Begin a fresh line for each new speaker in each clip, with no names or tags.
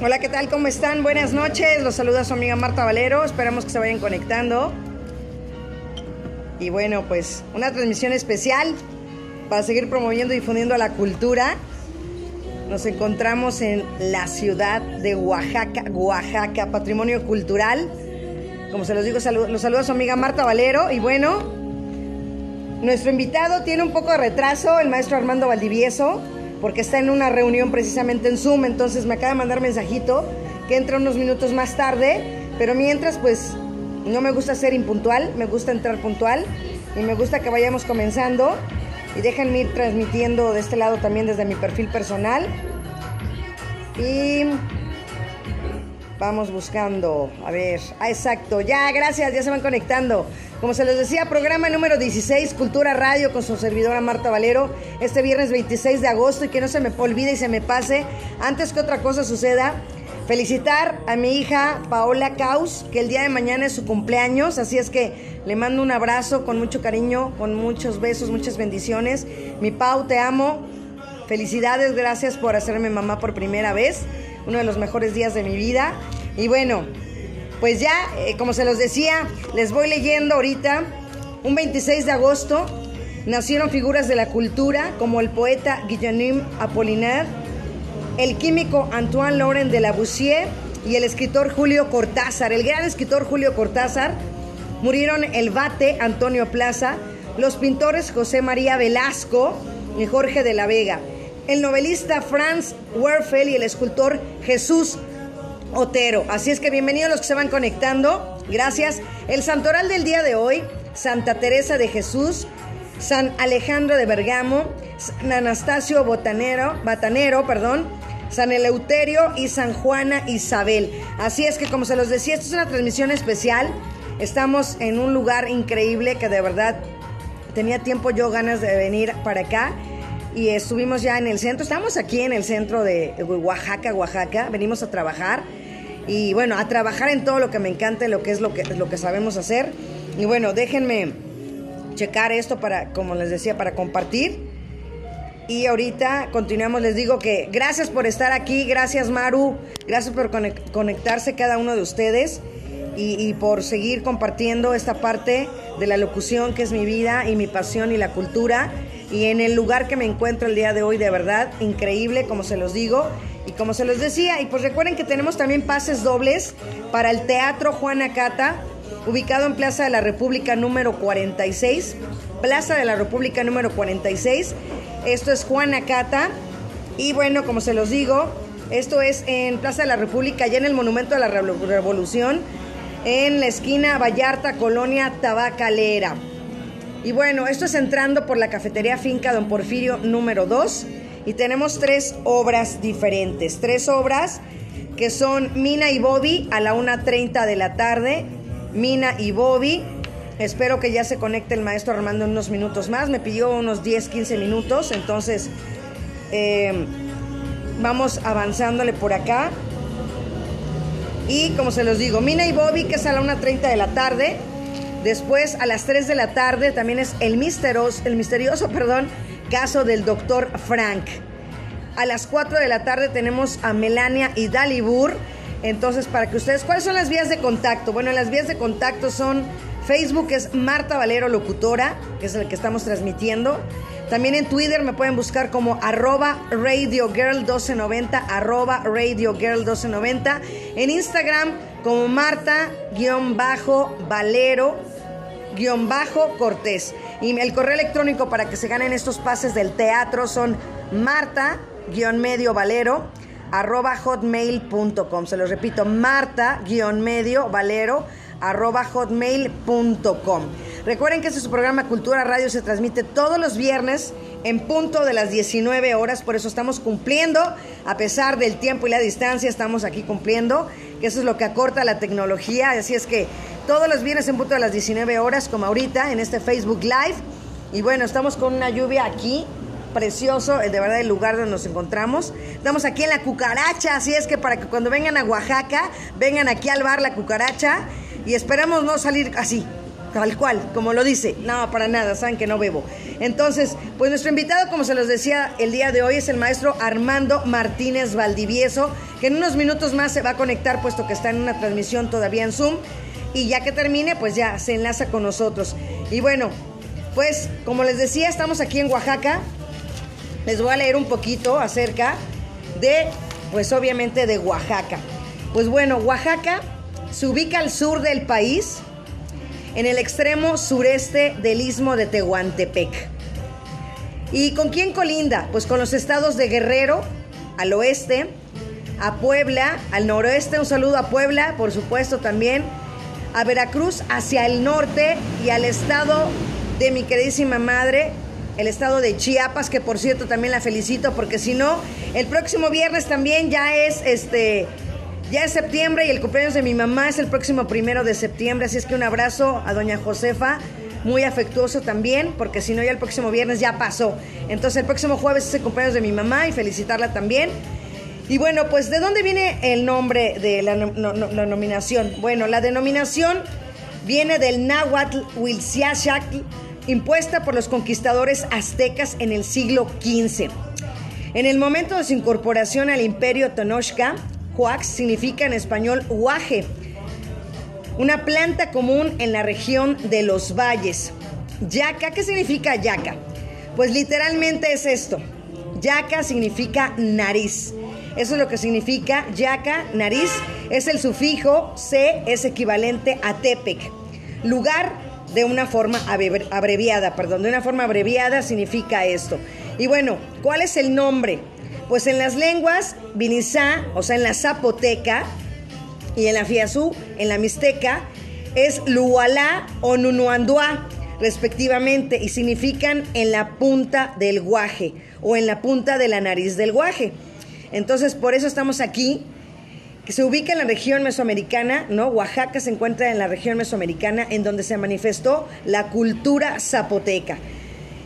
Hola, ¿qué tal? ¿Cómo están? Buenas noches. Los saluda su amiga Marta Valero. Esperamos que se vayan conectando. Y bueno, pues una transmisión especial para seguir promoviendo y difundiendo la cultura. Nos encontramos en la ciudad de Oaxaca, Oaxaca, patrimonio cultural. Como se los digo, los saluda su amiga Marta Valero. Y bueno, nuestro invitado tiene un poco de retraso, el maestro Armando Valdivieso porque está en una reunión precisamente en Zoom, entonces me acaba de mandar mensajito que entra unos minutos más tarde, pero mientras pues no me gusta ser impuntual, me gusta entrar puntual y me gusta que vayamos comenzando. Y déjenme ir transmitiendo de este lado también desde mi perfil personal. Y vamos buscando, a ver, ah, exacto, ya, gracias, ya se van conectando. Como se les decía, programa número 16, Cultura Radio, con su servidora Marta Valero, este viernes 26 de agosto y que no se me olvide y se me pase, antes que otra cosa suceda, felicitar a mi hija Paola Caus, que el día de mañana es su cumpleaños, así es que le mando un abrazo con mucho cariño, con muchos besos, muchas bendiciones. Mi Pau, te amo. Felicidades, gracias por hacerme mamá por primera vez, uno de los mejores días de mi vida. Y bueno, pues ya, eh, como se los decía, les voy leyendo ahorita, un 26 de agosto nacieron figuras de la cultura como el poeta Guillaume Apollinaire, el químico Antoine Laurent de Lavoisier y el escritor Julio Cortázar. El gran escritor Julio Cortázar murieron el bate Antonio Plaza, los pintores José María Velasco y Jorge de la Vega, el novelista Franz Werfel y el escultor Jesús Otero. Así es que bienvenidos los que se van conectando. Gracias. El santoral del día de hoy, Santa Teresa de Jesús, San Alejandro de Bergamo, San Anastasio Botanero, Batanero, perdón, San Eleuterio y San Juana Isabel. Así es que como se los decía, esto es una transmisión especial. Estamos en un lugar increíble que de verdad tenía tiempo yo ganas de venir para acá y estuvimos ya en el centro. Estamos aquí en el centro de Oaxaca, Oaxaca. Venimos a trabajar y bueno, a trabajar en todo lo que me encanta, lo que es lo que, lo que sabemos hacer. Y bueno, déjenme checar esto para, como les decía, para compartir. Y ahorita continuamos, les digo que gracias por estar aquí, gracias Maru, gracias por conectarse cada uno de ustedes y, y, por seguir compartiendo esta parte de la locución que es mi vida y mi pasión y la cultura. Y en el lugar que me encuentro el día de hoy, de verdad, increíble, como se los digo. Y como se los decía, y pues recuerden que tenemos también pases dobles para el Teatro Juana Cata, ubicado en Plaza de la República número 46. Plaza de la República número 46. Esto es Juana Cata. Y bueno, como se los digo, esto es en Plaza de la República, allá en el Monumento de la Revolución, en la esquina Vallarta, Colonia Tabacalera. Y bueno, esto es entrando por la cafetería Finca Don Porfirio número 2 y tenemos tres obras diferentes, tres obras que son Mina y Bobby a la 1.30 de la tarde, Mina y Bobby. Espero que ya se conecte el maestro Armando en unos minutos más. Me pidió unos 10, 15 minutos. Entonces, eh, vamos avanzándole por acá. Y como se los digo, Mina y Bobby, que es a la 1.30 de la tarde. Después, a las 3 de la tarde, también es el misterioso, el misterioso perdón, caso del doctor Frank. A las 4 de la tarde tenemos a Melania y Dalibur. Entonces, para que ustedes, ¿cuáles son las vías de contacto? Bueno, las vías de contacto son Facebook, es Marta Valero Locutora, que es el que estamos transmitiendo. También en Twitter me pueden buscar como arroba Radio Girl 1290, arroba Radio Girl 1290. En Instagram como Marta-Valero-Cortés. Y el correo electrónico para que se ganen estos pases del teatro son marta-medio valero arroba hotmail.com. Se los repito, marta-medio valero arroba hotmail.com. Recuerden que este es su programa Cultura Radio, se transmite todos los viernes en punto de las 19 horas, por eso estamos cumpliendo, a pesar del tiempo y la distancia, estamos aquí cumpliendo, que eso es lo que acorta la tecnología, así es que todos los viernes en punto de las 19 horas, como ahorita, en este Facebook Live, y bueno, estamos con una lluvia aquí, precioso, eh, de verdad el lugar donde nos encontramos. Estamos aquí en la cucaracha, así es que para que cuando vengan a Oaxaca, vengan aquí al bar La Cucaracha y esperamos no salir así, tal cual, como lo dice. No, para nada, saben que no bebo. Entonces, pues nuestro invitado, como se los decía el día de hoy, es el maestro Armando Martínez Valdivieso, que en unos minutos más se va a conectar, puesto que está en una transmisión todavía en Zoom. Y ya que termine, pues ya se enlaza con nosotros. Y bueno, pues como les decía, estamos aquí en Oaxaca. Les voy a leer un poquito acerca de, pues obviamente de Oaxaca. Pues bueno, Oaxaca se ubica al sur del país, en el extremo sureste del istmo de Tehuantepec. ¿Y con quién colinda? Pues con los estados de Guerrero, al oeste, a Puebla, al noroeste, un saludo a Puebla, por supuesto también, a Veracruz hacia el norte y al estado de mi queridísima madre, el estado de Chiapas, que por cierto también la felicito, porque si no, el próximo viernes también ya es este ya es septiembre y el cumpleaños de mi mamá es el próximo primero de septiembre, así es que un abrazo a doña Josefa, muy afectuoso también, porque si no ya el próximo viernes ya pasó. Entonces el próximo jueves es el cumpleaños de mi mamá y felicitarla también. Y bueno, pues ¿de dónde viene el nombre de la, nominación? Bueno, la denominación viene del náhuatl Huilziaxatl, impuesta por los conquistadores aztecas en el siglo XV. En el momento de su incorporación al imperio Tenochca, Huax significa en español huaje, una planta común en la región de los valles. Yaca, ¿qué significa yaca? Pues literalmente es esto. Yaca significa nariz. Eso es lo que significa yaca, nariz. Es el sufijo C, es equivalente a tepec. Lugar de una forma abreviada, perdón, de una forma abreviada significa esto. Y bueno, ¿cuál es el nombre? Pues en las lenguas vinizá, o sea, en la zapoteca, y en la fiazú, en la mixteca, es lualá o nunuanduá, respectivamente, y significan en la punta del guaje o en la punta de la nariz del guaje. Entonces, por eso estamos aquí, que se ubica en la región mesoamericana, ¿no? Oaxaca se encuentra en la región mesoamericana en donde se manifestó la cultura zapoteca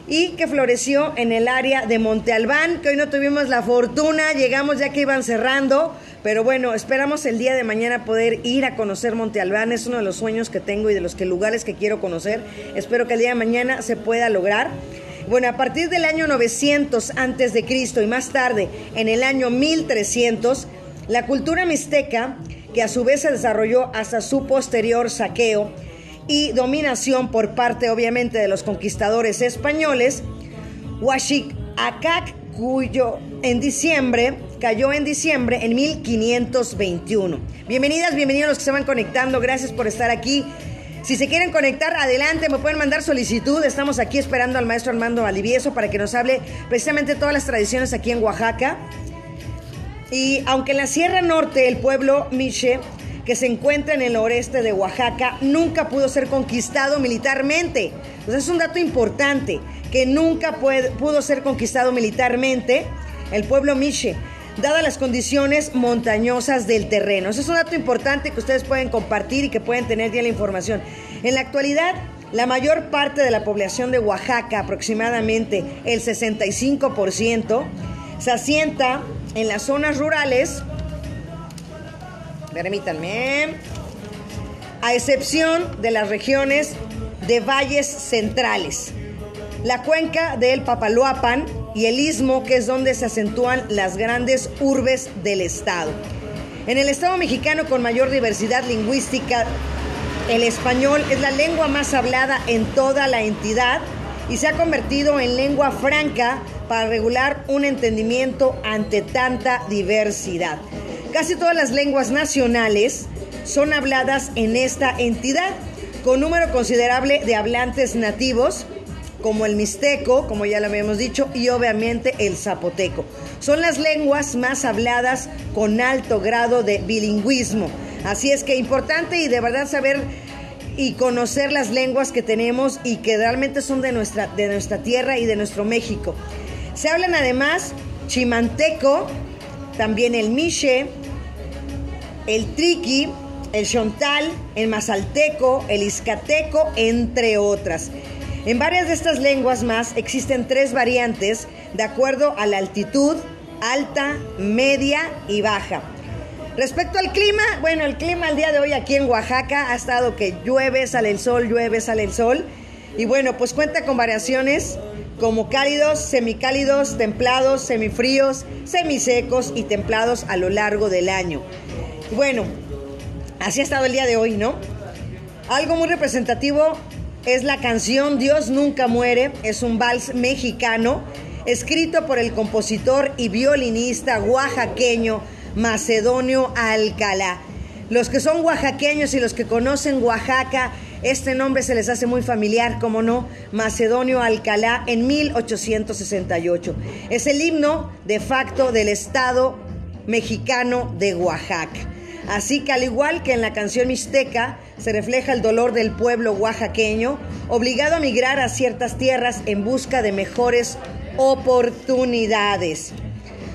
y que floreció en el área de Monte Albán, que hoy no tuvimos la fortuna, llegamos ya que iban cerrando, pero bueno, esperamos el día de mañana poder ir a conocer Monte Albán, es uno de los sueños que tengo y de los que lugares que quiero conocer. Espero que el día de mañana se pueda lograr. Bueno, a partir del año 900 antes de Cristo y más tarde, en el año 1300, la cultura mixteca, que a su vez se desarrolló hasta su posterior saqueo, y dominación por parte obviamente de los conquistadores españoles, Huachicacac, cuyo en diciembre cayó en diciembre en 1521. Bienvenidas, bienvenidos los que se van conectando, gracias por estar aquí. Si se quieren conectar, adelante, me pueden mandar solicitud. Estamos aquí esperando al maestro Armando Valdivieso para que nos hable precisamente todas las tradiciones aquí en Oaxaca. Y aunque en la Sierra Norte el pueblo Miche que se encuentra en el oeste de Oaxaca, nunca pudo ser conquistado militarmente. Entonces es un dato importante, que nunca pudo ser conquistado militarmente el pueblo Miche, dadas las condiciones montañosas del terreno. Eso es un dato importante que ustedes pueden compartir y que pueden tener ya la información. En la actualidad, la mayor parte de la población de Oaxaca, aproximadamente el 65%, se asienta en las zonas rurales Permítanme. A excepción de las regiones de valles centrales, la cuenca del Papaloapan y el istmo, que es donde se acentúan las grandes urbes del estado. En el estado mexicano con mayor diversidad lingüística, el español es la lengua más hablada en toda la entidad y se ha convertido en lengua franca para regular un entendimiento ante tanta diversidad. Casi todas las lenguas nacionales son habladas en esta entidad, con número considerable de hablantes nativos, como el mixteco, como ya lo habíamos dicho, y obviamente el zapoteco. Son las lenguas más habladas con alto grado de bilingüismo. Así es que importante y de verdad saber y conocer las lenguas que tenemos y que realmente son de nuestra, de nuestra tierra y de nuestro México. Se hablan además chimanteco, también el miche, el triqui, el chontal, el mazalteco, el iscateco, entre otras. En varias de estas lenguas más existen tres variantes de acuerdo a la altitud, alta, media y baja. Respecto al clima, bueno, el clima el día de hoy aquí en Oaxaca ha estado que llueve, sale el sol, llueve, sale el sol. Y bueno, pues cuenta con variaciones como cálidos, semicálidos, templados, semifríos, semisecos y templados a lo largo del año. Bueno, así ha estado el día de hoy, ¿no? Algo muy representativo es la canción Dios nunca muere, es un vals mexicano escrito por el compositor y violinista oaxaqueño Macedonio Alcalá. Los que son oaxaqueños y los que conocen Oaxaca, este nombre se les hace muy familiar, como no, Macedonio Alcalá en 1868. Es el himno de facto del Estado mexicano de Oaxaca. Así que al igual que en la canción mixteca, se refleja el dolor del pueblo oaxaqueño, obligado a migrar a ciertas tierras en busca de mejores oportunidades.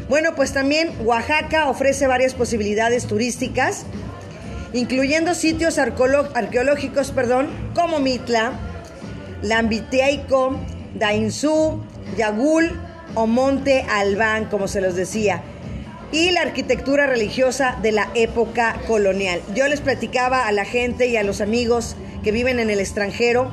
Bueno, pues también Oaxaca ofrece varias posibilidades turísticas, incluyendo sitios arqueológicos, perdón, como Mitla, Lambiteico, Dainzú, Yagul o Monte Albán, como se los decía, y la arquitectura religiosa de la época colonial. Yo les platicaba a la gente y a los amigos que viven en el extranjero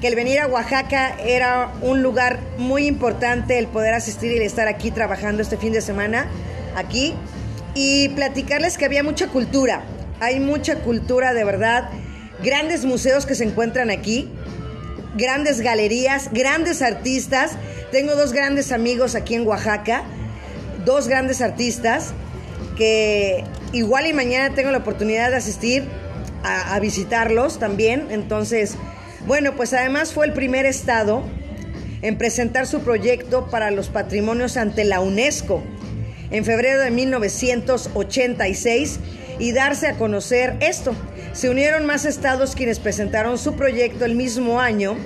que el venir a Oaxaca era un lugar muy importante, el poder asistir y estar aquí trabajando este fin de semana, aquí, y platicarles que había mucha cultura, hay mucha cultura de verdad, grandes museos que se encuentran aquí, grandes galerías, grandes artistas, tengo dos grandes amigos aquí en Oaxaca, dos grandes artistas, que igual y mañana tengo la oportunidad de asistir a, a visitarlos también, entonces bueno, pues además fue el primer estado en presentar su proyecto para los patrimonios ante la UNESCO en febrero de 1986 y darse a conocer esto. Se unieron más estados quienes presentaron su proyecto el mismo año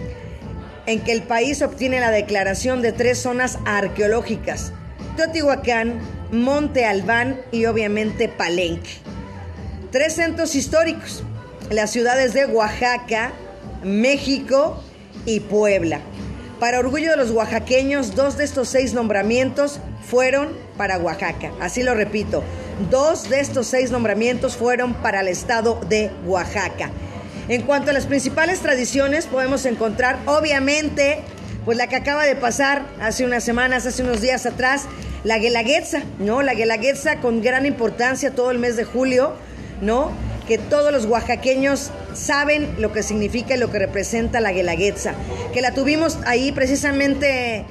en que el país obtiene la declaración de tres zonas arqueológicas, Teotihuacán, Monte Albán y obviamente Palenque. Tres centros históricos, las ciudades de Oaxaca, México y Puebla. Para orgullo de los oaxaqueños, dos de estos seis nombramientos fueron para Oaxaca. Así lo repito, dos de estos seis nombramientos fueron para el estado de Oaxaca. En cuanto a las principales tradiciones, podemos encontrar, obviamente, pues la que acaba de pasar hace unas semanas, hace unos días atrás, la Guelaguetza, ¿no? La Guelaguetza con gran importancia todo el mes de julio, ¿no? que todos los oaxaqueños saben lo que significa y lo que representa la guelaguetza, que la tuvimos ahí precisamente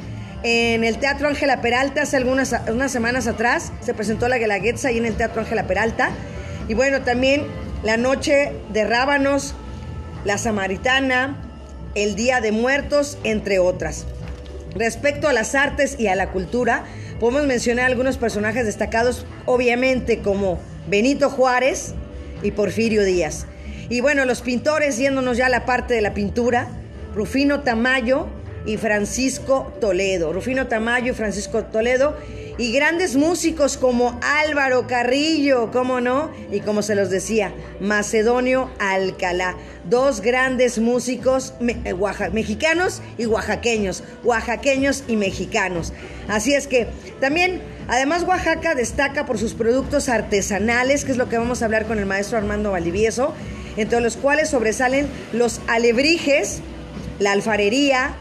en el Teatro Ángela Peralta hace algunas unas semanas atrás, se presentó la guelaguetza ahí en el Teatro Ángela Peralta, y bueno, también la noche de rábanos, la samaritana, el Día de Muertos, entre otras. Respecto a las artes y a la cultura, podemos mencionar algunos personajes destacados, obviamente como Benito Juárez, y Porfirio Díaz. Y bueno, los pintores, yéndonos ya a la parte de la pintura, Rufino Tamayo y Francisco Toledo. Rufino Tamayo y Francisco Toledo. Y grandes músicos como Álvaro Carrillo, cómo no, y como se los decía, Macedonio Alcalá. Dos grandes músicos eh, mexicanos y oaxaqueños, oaxaqueños y mexicanos. Así es que también Además, Oaxaca destaca por sus productos artesanales, que es lo que vamos a hablar con el maestro Armando Valivieso, entre los cuales sobresalen los alebrijes, la alfarería,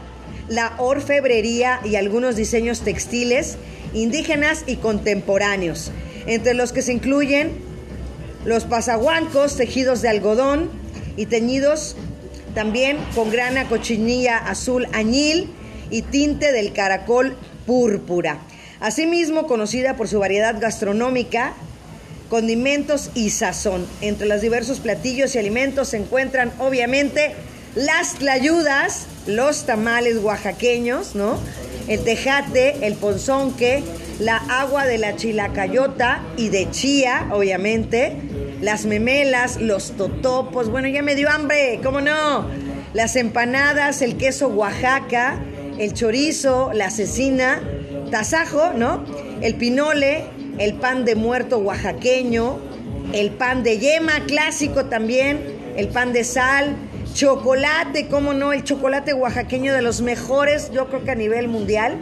la orfebrería y algunos diseños textiles indígenas y contemporáneos, entre los que se incluyen los pasaguancos tejidos de algodón y teñidos también con grana cochinilla azul añil y tinte del caracol púrpura. Asimismo, conocida por su variedad gastronómica, condimentos y sazón. Entre los diversos platillos y alimentos se encuentran, obviamente, las tlayudas, los tamales oaxaqueños, ¿no? El tejate, el ponzonque, la agua de la chilacayota y de chía, obviamente, las memelas, los totopos, bueno, ya me dio hambre, ¿cómo no? Las empanadas, el queso Oaxaca, el chorizo, la cecina, tasajo, ¿no? El pinole, el pan de muerto oaxaqueño, el pan de yema clásico también, el pan de sal, chocolate, ¿cómo no? El chocolate oaxaqueño de los mejores, yo creo que a nivel mundial.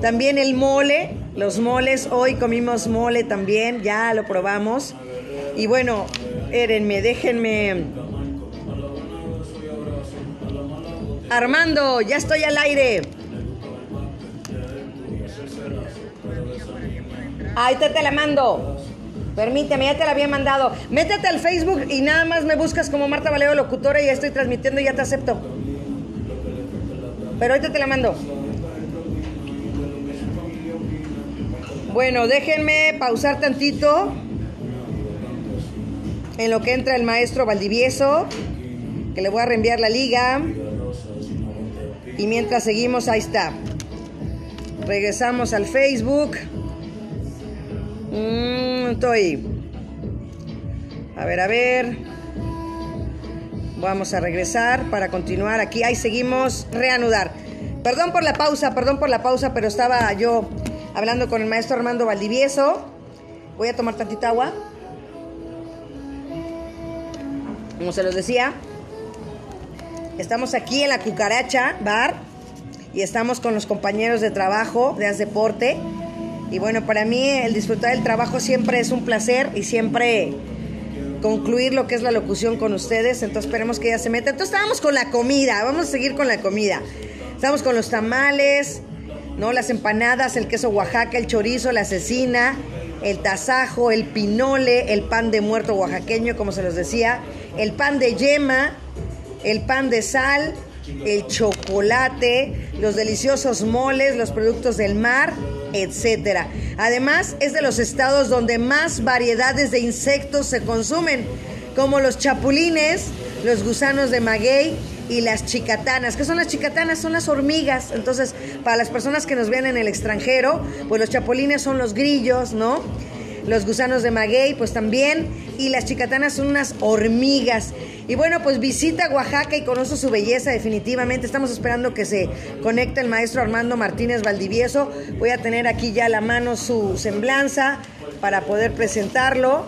También el mole, Los moles, hoy comimos mole también, ya lo probamos. Y bueno, érenme, déjenme. Armando, ya estoy al aire. Ahí te, te la mando. Permíteme, ya te la había mandado. Métete al Facebook y nada más me buscas como Marta Valero Locutora y ya estoy transmitiendo y ya te acepto. Pero ahorita te la mando. Bueno, déjenme pausar tantito en lo que entra el maestro Valdivieso, que le voy a reenviar la liga. Y mientras seguimos, ahí está. Regresamos al Facebook. Mm, estoy. A ver, a ver. Vamos a regresar para continuar aquí. Ahí seguimos. Reanudar. Perdón por la pausa, perdón por la pausa, pero estaba yo hablando con el maestro Armando Valdivieso. Voy a tomar tantita agua. Como se los decía, estamos aquí en la Cucaracha Bar y estamos con los compañeros de trabajo de As Deporte. Y bueno, para mí el disfrutar del trabajo siempre es un placer y siempre concluir lo que es la locución con ustedes. Entonces esperemos que ya se meta. Entonces estábamos con la comida, vamos a seguir con la comida. Estamos con los tamales, ¿no? Las empanadas, el queso Oaxaca, el chorizo, la cecina, el tasajo, el pinole, el pan de muerto oaxaqueño, como se los decía, el pan de yema, el pan de sal, el chocolate, los deliciosos moles, los productos del mar, etcétera. Además, es de los estados donde más variedades de insectos se consumen, como los chapulines, los gusanos de maguey y las chicatanas. ¿Qué son las chicatanas? Son las hormigas. Entonces, para las personas que nos ven en el extranjero, pues los chapulines son los grillos, ¿no? Los gusanos de maguey, pues también. Y las chicatanas son unas hormigas. Y bueno, pues visita Oaxaca y conoce su belleza definitivamente. Estamos esperando que se conecte el maestro Armando Martínez Valdivieso. Voy a tener aquí ya a la mano su semblanza para poder presentarlo.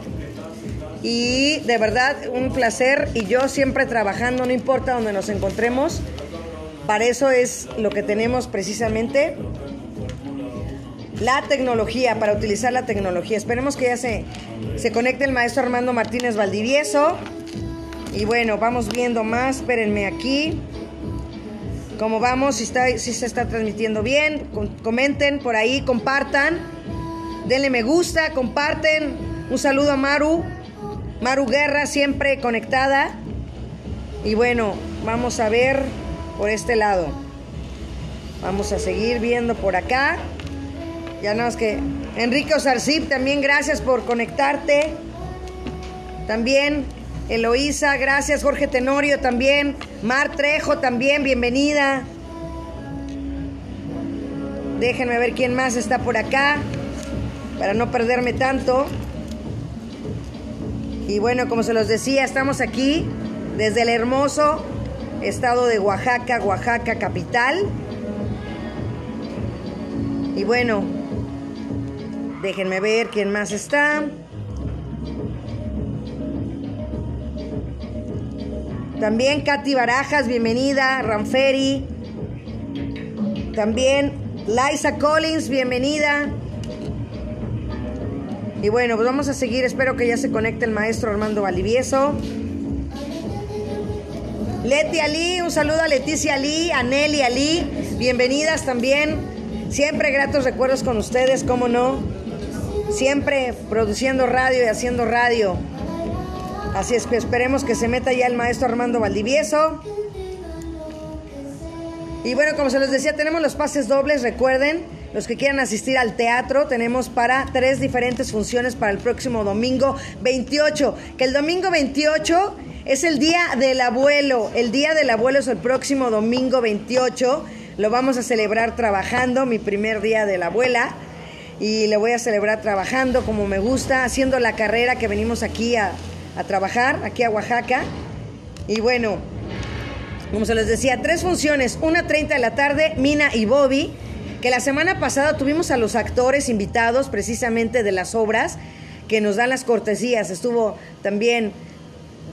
Y de verdad, un placer. Y yo siempre trabajando, no importa donde nos encontremos. Para eso es lo que tenemos precisamente. La tecnología, para utilizar la tecnología. Esperemos que ya se, se conecte el maestro Armando Martínez Valdivieso. Y bueno, vamos viendo más. Espérenme aquí. ¿Cómo vamos? Si, está, si se está transmitiendo bien. Comenten por ahí, compartan. Denle me gusta, comparten. Un saludo a Maru. Maru Guerra siempre conectada. Y bueno, vamos a ver por este lado. Vamos a seguir viendo por acá. Ya no es que Enrique Osarcip, también gracias por conectarte. También Eloísa, gracias. Jorge Tenorio también. Mar Trejo también, bienvenida. Déjenme ver quién más está por acá para no perderme tanto. Y bueno, como se los decía, estamos aquí desde el hermoso estado de Oaxaca, Oaxaca capital. Y bueno, déjenme ver quién más está. También Katy Barajas, bienvenida. Ranferi. También Liza Collins, bienvenida. Y bueno, pues vamos a seguir. Espero que ya se conecte el maestro Armando Valivieso. Leti Ali, un saludo a Leticia Ali, a Nelly Ali. Bienvenidas también. Siempre gratos recuerdos con ustedes, cómo no. Siempre produciendo radio y haciendo radio. Así es que esperemos que se meta ya el maestro Armando Valdivieso. Y bueno, como se les decía, tenemos los pases dobles, recuerden. Los que quieran asistir al teatro, tenemos para tres diferentes funciones para el próximo domingo 28. Que el domingo 28 es el día del abuelo. El día del abuelo es el próximo domingo 28. Lo vamos a celebrar trabajando, mi primer día de la abuela. Y lo voy a celebrar trabajando como me gusta, haciendo la carrera que venimos aquí a, a trabajar, aquí a Oaxaca. Y bueno, como se les decía, tres funciones, una 30 de la tarde, Mina y Bobby que la semana pasada tuvimos a los actores invitados precisamente de las obras que nos dan las cortesías. Estuvo también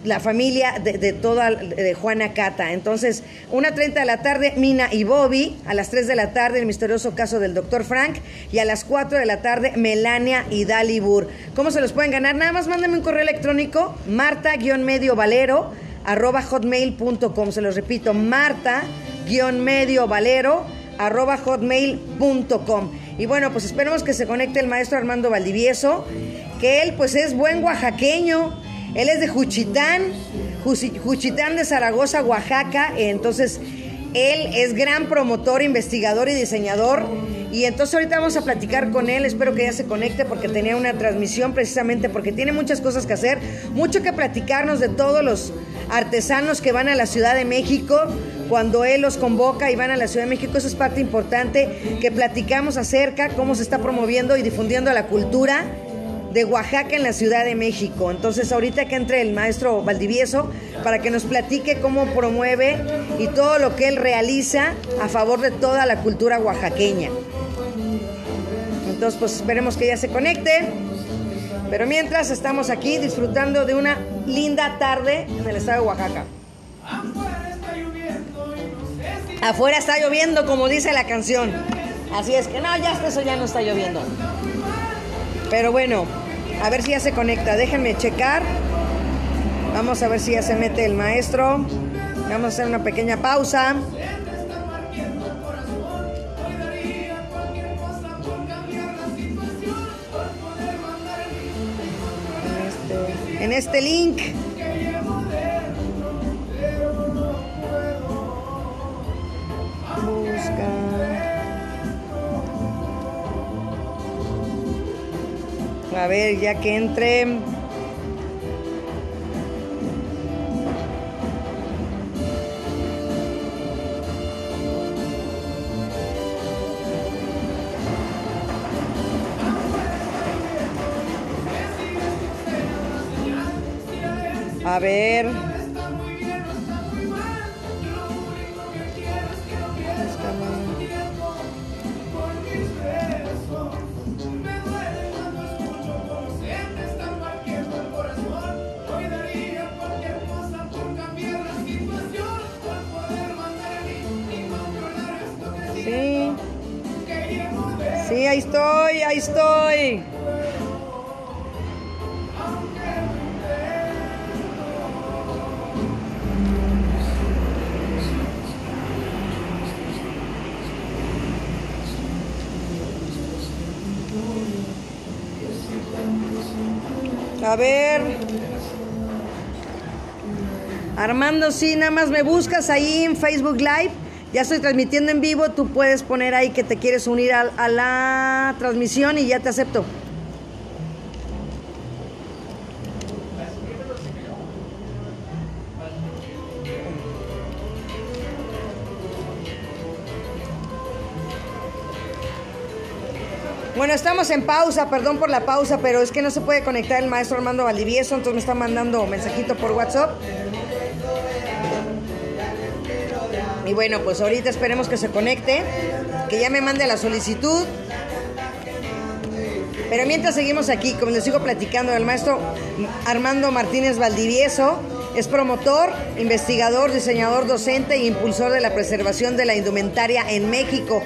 la familia de, toda de Juana Cata. Entonces, 1.30 de la tarde, Mina y Bobby. A las 3 de la tarde, el misterioso caso del doctor Frank. Y a las 4 de la tarde, Melania y Dalibur. ¿Cómo se los pueden ganar? Nada más mándenme un correo electrónico, marta-medio valero arroba hotmail.com. Se los repito, marta-medio valero arroba hotmail.com. Y bueno, pues esperemos que se conecte el maestro Armando Valdivieso, que él pues es buen oaxaqueño él es de Juchitán, Juchitán de Zaragoza, Oaxaca. Entonces, él es gran promotor, investigador y diseñador. Y entonces ahorita vamos a platicar con él, espero que ya se conecte porque tenía una transmisión precisamente porque tiene muchas cosas que hacer, mucho que platicarnos de todos los artesanos que van a la Ciudad de México, cuando él los convoca y van a la Ciudad de México, eso es parte importante que platicamos acerca cómo se está promoviendo y difundiendo la cultura de Oaxaca en la Ciudad de México. Entonces ahorita que entre el maestro Valdivieso para que nos platique cómo promueve y todo lo que él realiza a favor de toda la cultura oaxaqueña. Entonces pues esperemos que ya se conecte. Pero mientras estamos aquí disfrutando de una linda tarde en el estado de Oaxaca. Afuera está lloviendo, como dice la canción. Así es que no, ya eso ya no está lloviendo. Pero bueno, a ver si ya se conecta. Déjenme checar. Vamos a ver si ya se mete el maestro. Vamos a hacer una pequeña pausa. En este, este link. A ver, ya que entre. A ver. Ahí estoy, ahí estoy. A ver. Armando, sí, nada más me buscas ahí en Facebook Live ya estoy transmitiendo en vivo, tú puedes poner ahí que te quieres unir a, la transmisión y ya te acepto. Bueno, estamos en pausa, perdón por la pausa, pero es que no se puede conectar el maestro Armando Valdivieso, entonces me está mandando mensajito por WhatsApp. Y bueno, pues ahorita esperemos que se conecte, que ya me mande la solicitud. Pero mientras seguimos aquí, como les sigo platicando, el maestro Armando Martínez Valdivieso es promotor, investigador, diseñador, docente e impulsor de la preservación de la indumentaria en México.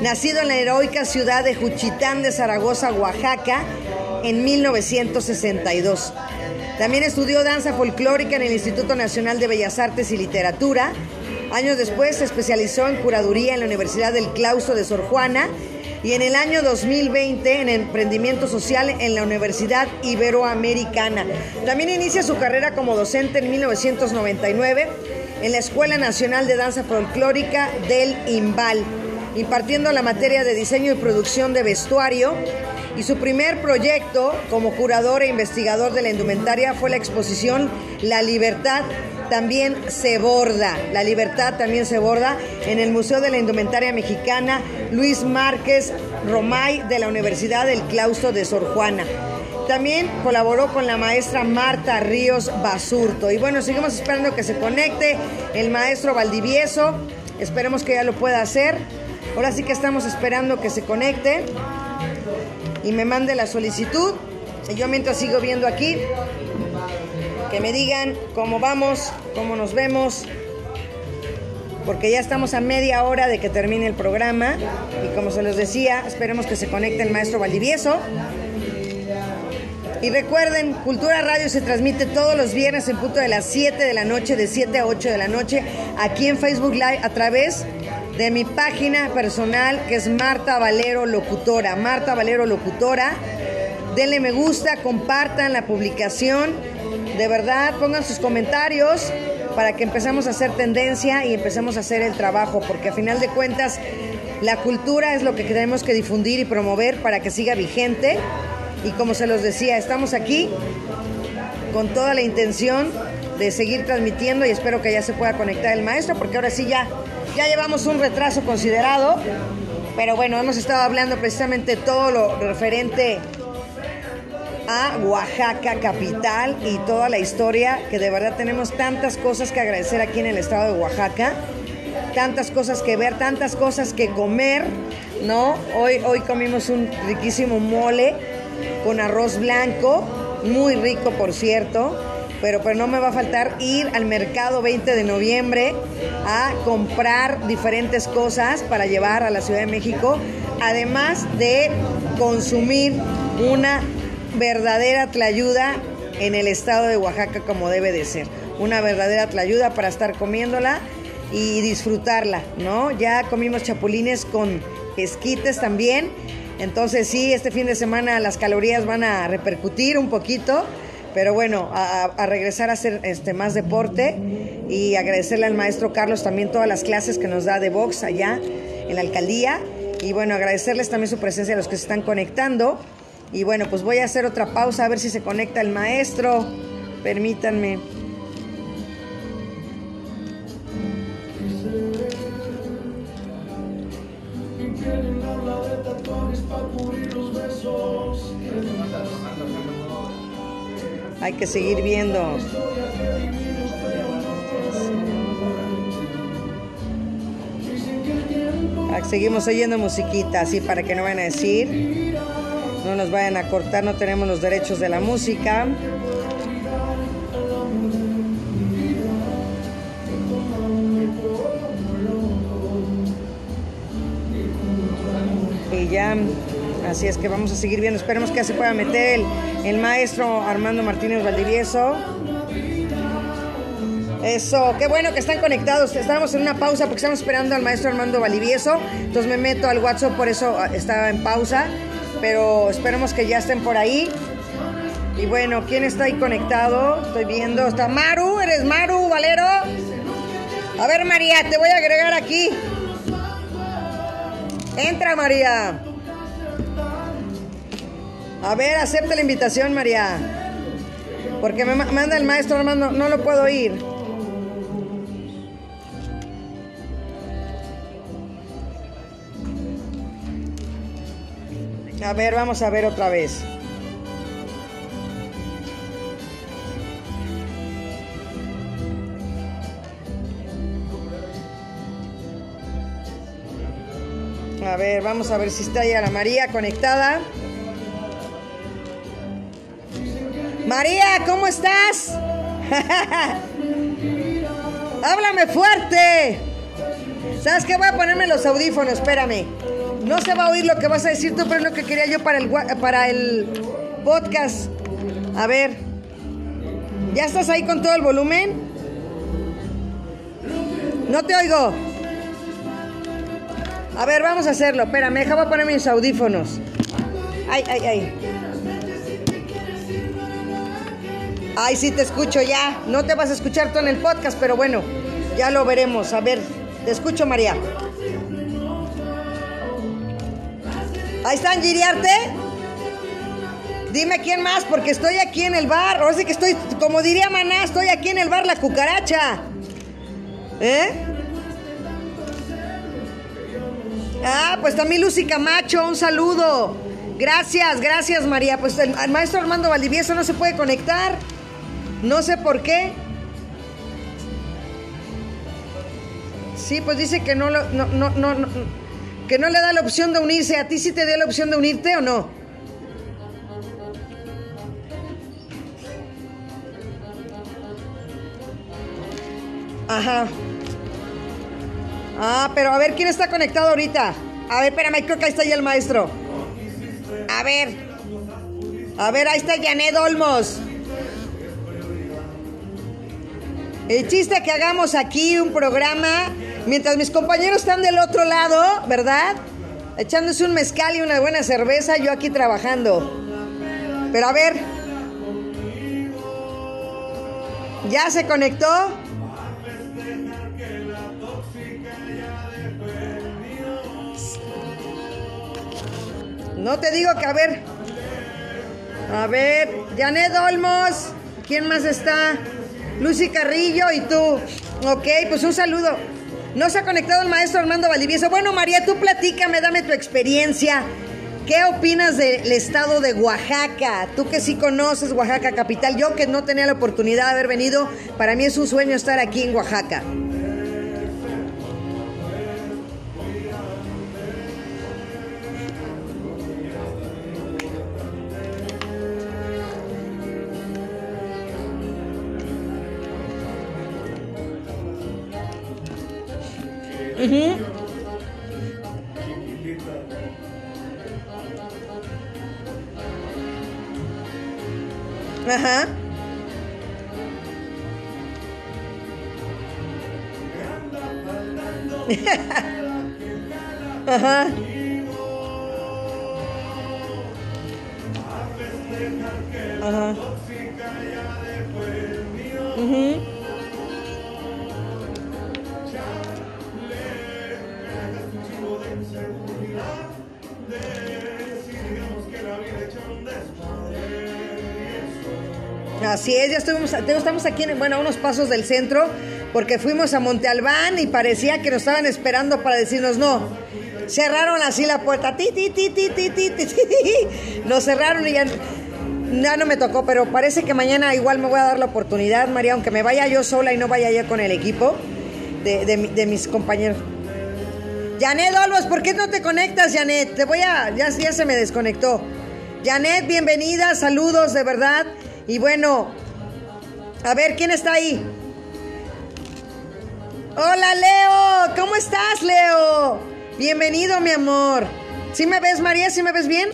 Nacido en la heroica ciudad de Juchitán de Zaragoza, Oaxaca, en 1962. También estudió danza folclórica en el Instituto Nacional de Bellas Artes y Literatura Años después se especializó en curaduría en la Universidad del Claustro de Sor Juana y en el año 2020 en emprendimiento social en la Universidad Iberoamericana. También inicia su carrera como docente en 1999 en la Escuela Nacional de Danza Folclórica del IMBAL, impartiendo la materia de diseño y producción de vestuario. Y su primer proyecto como curador e investigador de la indumentaria fue la exposición La Libertad también se borda, la libertad también se borda en el Museo de la Indumentaria Mexicana Luis Márquez Romay de la Universidad del Claustro de Sor Juana. También colaboró con la maestra Marta Ríos Basurto. Y bueno, seguimos esperando que se conecte el maestro Valdivieso. Esperemos que ya lo pueda hacer. Ahora sí que estamos esperando que se conecte y me mande la solicitud. Y yo mientras sigo viendo aquí que me digan cómo vamos, cómo nos vemos, porque ya estamos a media hora de que termine el programa y como se los decía, esperemos que se conecte el maestro Valdivieso. Y recuerden, Cultura Radio se transmite todos los viernes en punto de las 7 de la noche, de 7 a 8 de la noche, aquí en Facebook Live a través de mi página personal que es Marta Valero Locutora. Marta Valero Locutora. Denle me gusta, compartan la publicación. De verdad, pongan sus comentarios para que empecemos a hacer tendencia y empecemos a hacer el trabajo, porque a final de cuentas la cultura es lo que tenemos que difundir y promover para que siga vigente y como se los decía, estamos aquí con toda la intención de seguir transmitiendo y espero que ya se pueda conectar el maestro, porque ahora sí ya, ya llevamos un retraso considerado. Pero bueno, hemos estado hablando precisamente todo lo referente a Oaxaca capital y toda la historia, que de verdad tenemos tantas cosas que agradecer aquí en el estado de Oaxaca, tantas cosas que ver, tantas cosas que comer, ¿no? Hoy, hoy comimos un riquísimo mole con arroz blanco, muy rico por cierto, pero pues no me va a faltar ir al mercado 20 de noviembre a comprar diferentes cosas para llevar a la Ciudad de México, además de consumir una verdadera tlayuda en el estado de Oaxaca como debe de ser. Una verdadera tlayuda para estar comiéndola y disfrutarla, ¿no? Ya comimos chapulines con esquites también entonces sí, este fin de semana las calorías van a repercutir un poquito, pero bueno, a, regresar a hacer este, más deporte y agradecerle al maestro Carlos también todas las clases que nos da de box allá en la alcaldía. Y bueno, agradecerles también su presencia a los que se están conectando. Y bueno, pues voy a hacer otra pausa a ver si se conecta el maestro. Permítanme. Hay que seguir viendo. Seguimos oyendo musiquita, así para que no vayan a decir, no nos vayan a cortar, no tenemos los derechos de la música. Y ya Así es que vamos a seguir viendo. Esperemos que ya se pueda meter el, maestro Armando Martínez Valdivieso. Eso, qué bueno que están conectados. Estábamos en una pausa porque estamos esperando al maestro Armando Valdivieso. Entonces me meto al WhatsApp, por eso ah, estaba en pausa. Pero esperemos que ya estén por ahí. Y bueno, ¿quién está ahí conectado? Estoy viendo. Está Maru, ¿eres Maru, Valero? A ver, María, te voy a agregar aquí. Entra, María. A ver, acepta la invitación, María. Porque me manda el maestro Armando, no lo puedo ir. A ver, vamos a ver otra vez. A ver, vamos a ver si está ya la María conectada. María, ¿cómo estás? Háblame fuerte. ¿Sabes qué? Voy a ponerme los audífonos, espérame. No se va a oír lo que vas a decir tú, pero es lo que quería yo para el, para el podcast. A ver. ¿Ya estás ahí con todo el volumen? No te oigo. A ver, vamos a hacerlo. Espérame, a poner mis audífonos. Ay, ay, ay. Ay, sí te escucho ya. No te vas a escuchar tú en el podcast, pero bueno, ya lo veremos. A ver, te escucho, María. Ahí están, Giriarte. Dime quién más, porque estoy aquí en el bar. Ahora sí que estoy, como diría Maná, estoy aquí en el bar La Cucaracha. ¿Eh? Ah, pues también Lucy Camacho, un saludo. Gracias, gracias María. Pues el, maestro Armando Valdivieso no se puede conectar. No sé por qué. Sí, pues dice que no, no, no, no, que no le da la opción de unirse. ¿A ti sí te dio la opción de unirte o no? Ajá. Ah, pero a ver, ¿quién está conectado ahorita? A ver, espérame, creo que ahí está ya el maestro. A ver. A ver, ahí está Janet Olmos. El chiste que hagamos aquí un programa mientras mis compañeros están del otro lado, ¿verdad? Echándose un mezcal y una buena cerveza, yo aquí trabajando. Pero a ver. ¿Ya se conectó? No te digo que a ver. A ver, Janet Olmos. ¿Quién más está? Lucy Carrillo y tú. Ok, pues un saludo. No se ha conectado el maestro Armando Valdivieso. Bueno, María, tú platícame, dame tu experiencia. ¿Qué opinas del estado de Oaxaca? Tú que sí conoces Oaxaca capital, yo que no tenía la oportunidad de haber venido, para mí es un sueño estar aquí en Oaxaca. Ajá. Ajá. Ajá. Estuvimos, estamos aquí, en, bueno, a unos pasos del centro, porque fuimos a Monte Albán y parecía que nos estaban esperando para decirnos no. Cerraron así la puerta, ti, ti, ti, ti, ti, ti, ti, Nos cerraron y ya, ya no me tocó, pero parece que mañana igual me voy a dar la oportunidad, María, aunque me vaya yo sola y no vaya yo con el equipo de, de, mis compañeros. Janet Olmos, ¿por qué no te conectas, Janet? Te voy a. Ya, ya se me desconectó. Janet, bienvenida, saludos, de verdad. Y bueno, a ver, ¿quién está ahí? Hola, Leo. ¿Cómo estás, Leo? Bienvenido, mi amor. ¿Sí me ves, María? ¿Sí me ves bien?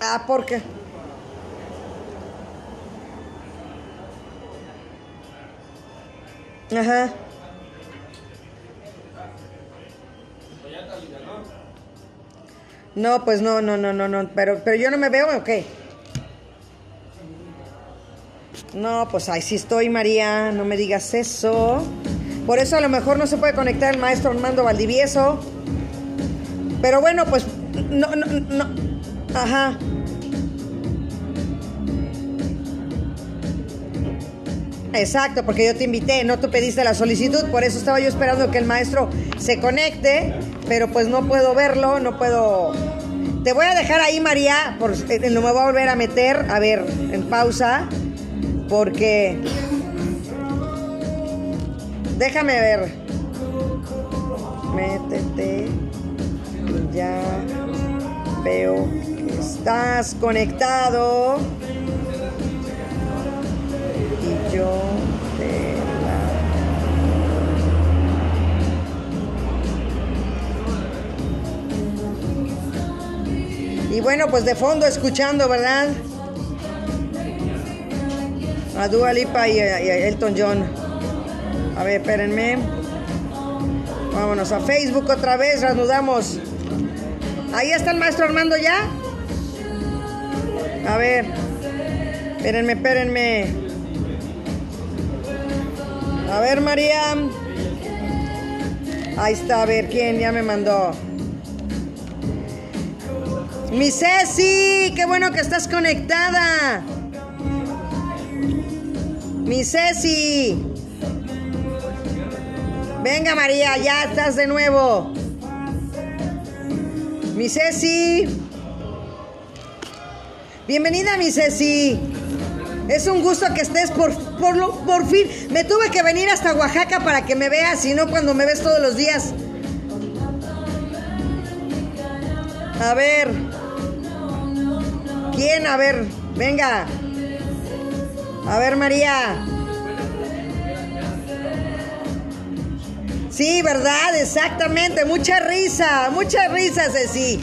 Ah, ¿por qué? Ajá. No, pues no, no, no, no, no. Pero, pero yo no me veo, ¿o qué? No, pues ahí sí estoy, María. No me digas eso. Por eso a lo mejor no se puede conectar el maestro Armando Valdivieso. Pero bueno, pues no, no, no. Ajá. Exacto, porque yo te invité, no tú pediste la solicitud, por eso estaba yo esperando que el maestro se conecte pero pues no puedo verlo, no puedo... Te voy a dejar ahí, María, por, eh, no me voy a volver a meter, a ver, en pausa, porque... Déjame ver. Métete. Ya veo que estás conectado. Y yo Y bueno, pues de fondo escuchando, ¿verdad? A Dua Lipa y a, Elton John. A ver, espérenme. Vámonos a Facebook otra vez, reanudamos. Ahí está el maestro Armando ya. A ver. Espérenme, espérenme. A ver, María. Ahí está, a ver, ¿quién ya me mandó? Mi Ceci, qué bueno que estás conectada. Mi Ceci. Venga María, ya estás de nuevo. Mi Ceci. Bienvenida mi Ceci. Es un gusto que estés por, por, lo, por fin. Me tuve que venir hasta Oaxaca para que me veas y no cuando me ves todos los días. A ver. ¿Quién? A ver, venga. A ver, María. Sí, ¿verdad? Exactamente. Mucha risa, mucha risa, Ceci.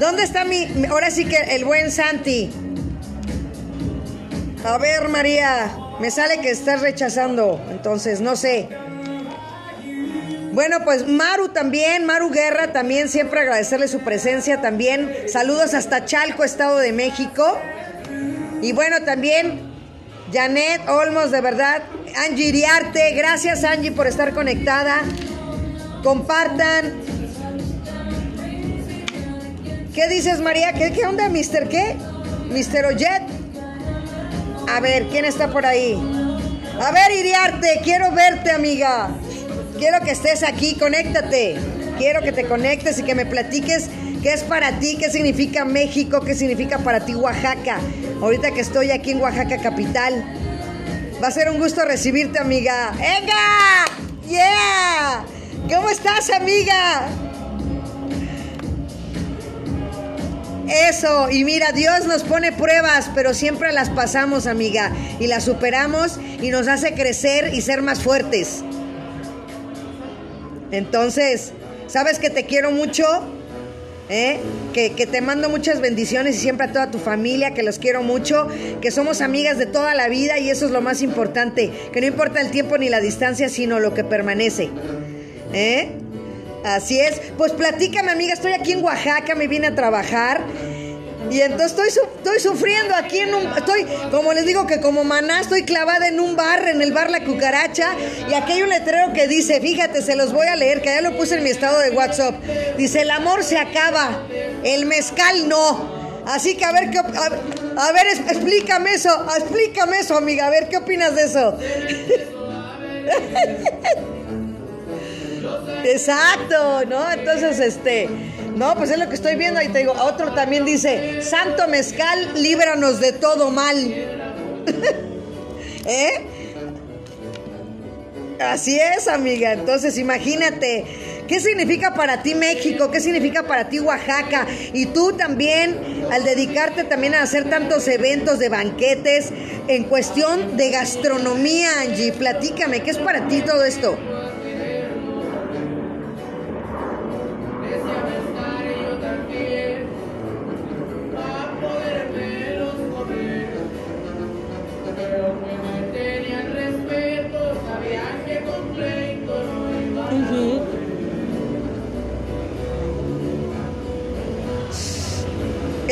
¿Dónde está mi... Ahora sí que el buen Santi. A ver, María. Me sale que estás rechazando. Entonces, no sé. Bueno, pues Maru también, Maru Guerra también, siempre agradecerle su presencia también. Saludos hasta Chalco, Estado de México. Y bueno, también Janet Olmos, de verdad. Angie Iriarte, gracias Angie por estar conectada. Compartan. ¿Qué dices, María? ¿Qué, qué onda, Mister qué? Mister Oyet. A ver, ¿quién está por ahí? A ver, Iriarte, quiero verte, amiga. Quiero que estés aquí, conéctate. Quiero que te conectes y que me platiques qué es para ti, qué significa México, qué significa para ti Oaxaca. Ahorita que estoy aquí en Oaxaca capital. Va a ser un gusto recibirte, amiga. ¡Venga! ¡Yeah! ¿Cómo estás, amiga? Eso, y mira, Dios nos pone pruebas, pero siempre las pasamos, amiga, y las superamos y nos hace crecer y ser más fuertes. Entonces, ¿sabes que te quiero mucho? ¿Eh? Que, que, te mando muchas bendiciones y siempre a toda tu familia, que los quiero mucho, que somos amigas de toda la vida y eso es lo más importante, que no importa el tiempo ni la distancia, sino lo que permanece. ¿Eh? Así es. Pues platícame, amiga, estoy aquí en Oaxaca, me vine a trabajar. Y entonces estoy, estoy sufriendo aquí en un... Estoy, como les digo, que como maná estoy clavada en un bar, en el bar La Cucaracha. Y aquí hay un letrero que dice, fíjate, se los voy a leer, que ya lo puse en mi estado de WhatsApp. Dice, el amor se acaba, el mezcal no. Así que a ver qué... A, a ver, explícame eso, explícame eso, amiga. A ver, ¿qué opinas de eso? Exacto, ¿no? Entonces, este... No, pues es lo que estoy viendo. Ahí te digo, otro también dice, Santo Mezcal, líbranos de todo mal. ¿Eh? Así es, amiga. Entonces, imagínate, ¿qué significa para ti México? ¿Qué significa para ti Oaxaca? Y tú también, al dedicarte también a hacer tantos eventos de banquetes, en cuestión de gastronomía, Angie, platícame, ¿qué es para ti todo esto?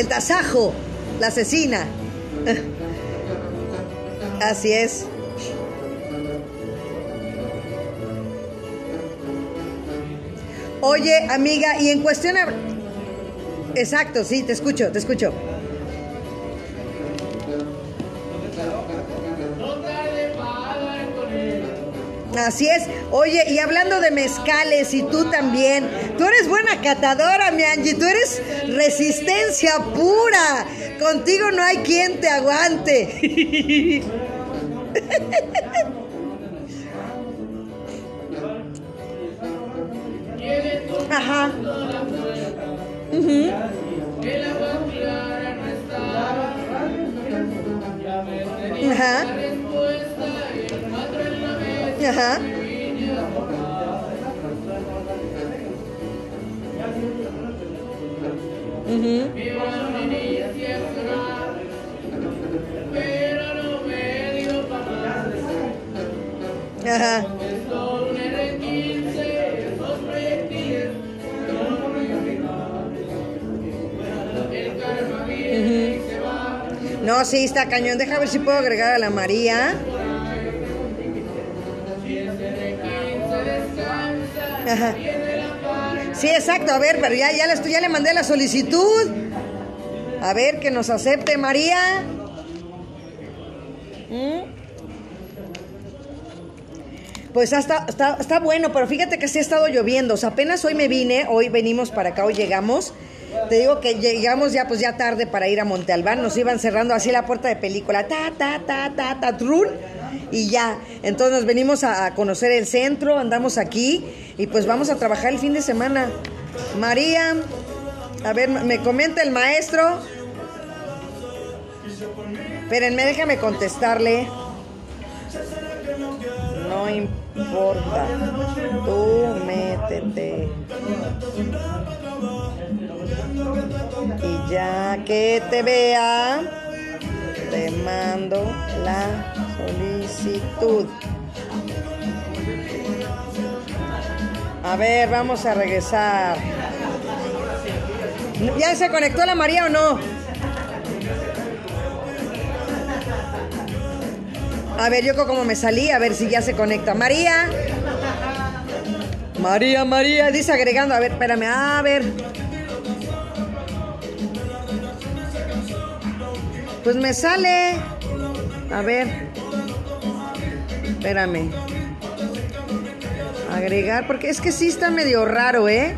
El tasajo, la asesina. Así es. Oye, amiga, y en cuestión... Exacto, sí, te escucho, te escucho. Así es. Oye, y hablando de mezcales, y tú también, tú eres buena catadora, mi Angie, tú eres resistencia pura. Contigo no hay quien te aguante. Ajá. Ajá. Ajá. Ajá. No, sí, está cañón. Deja ver si puedo agregar a la María. Ajá. Sí, exacto. A ver, pero ya, ya, le, ya le mandé la solicitud. A ver, que nos acepte María. ¿Mm? Pues está, está, está, bueno, pero fíjate que sí ha estado lloviendo. O sea, apenas hoy me vine, hoy venimos para acá, hoy llegamos. Te digo que llegamos ya pues ya tarde para ir a Monte Albán. Nos iban cerrando así la puerta de película. Ta, ta, ta, ta, ta, trun. Y ya. Entonces nos venimos a, a conocer el centro, andamos aquí y pues vamos a trabajar el fin de semana. María, a ver, me comenta el maestro. Espérenme, déjame contestarle. No importa. Tú métete. Y ya que te vea, te mando la solicitud. A ver, vamos a regresar. ¿Ya se conectó la María o no? A ver, yo como me salí, a ver si ya se conecta. María. María, María, dice agregando. A ver, espérame, a ver. Pues me sale. A ver. Espérame. Agregar, porque es que sí está medio raro, ¿eh?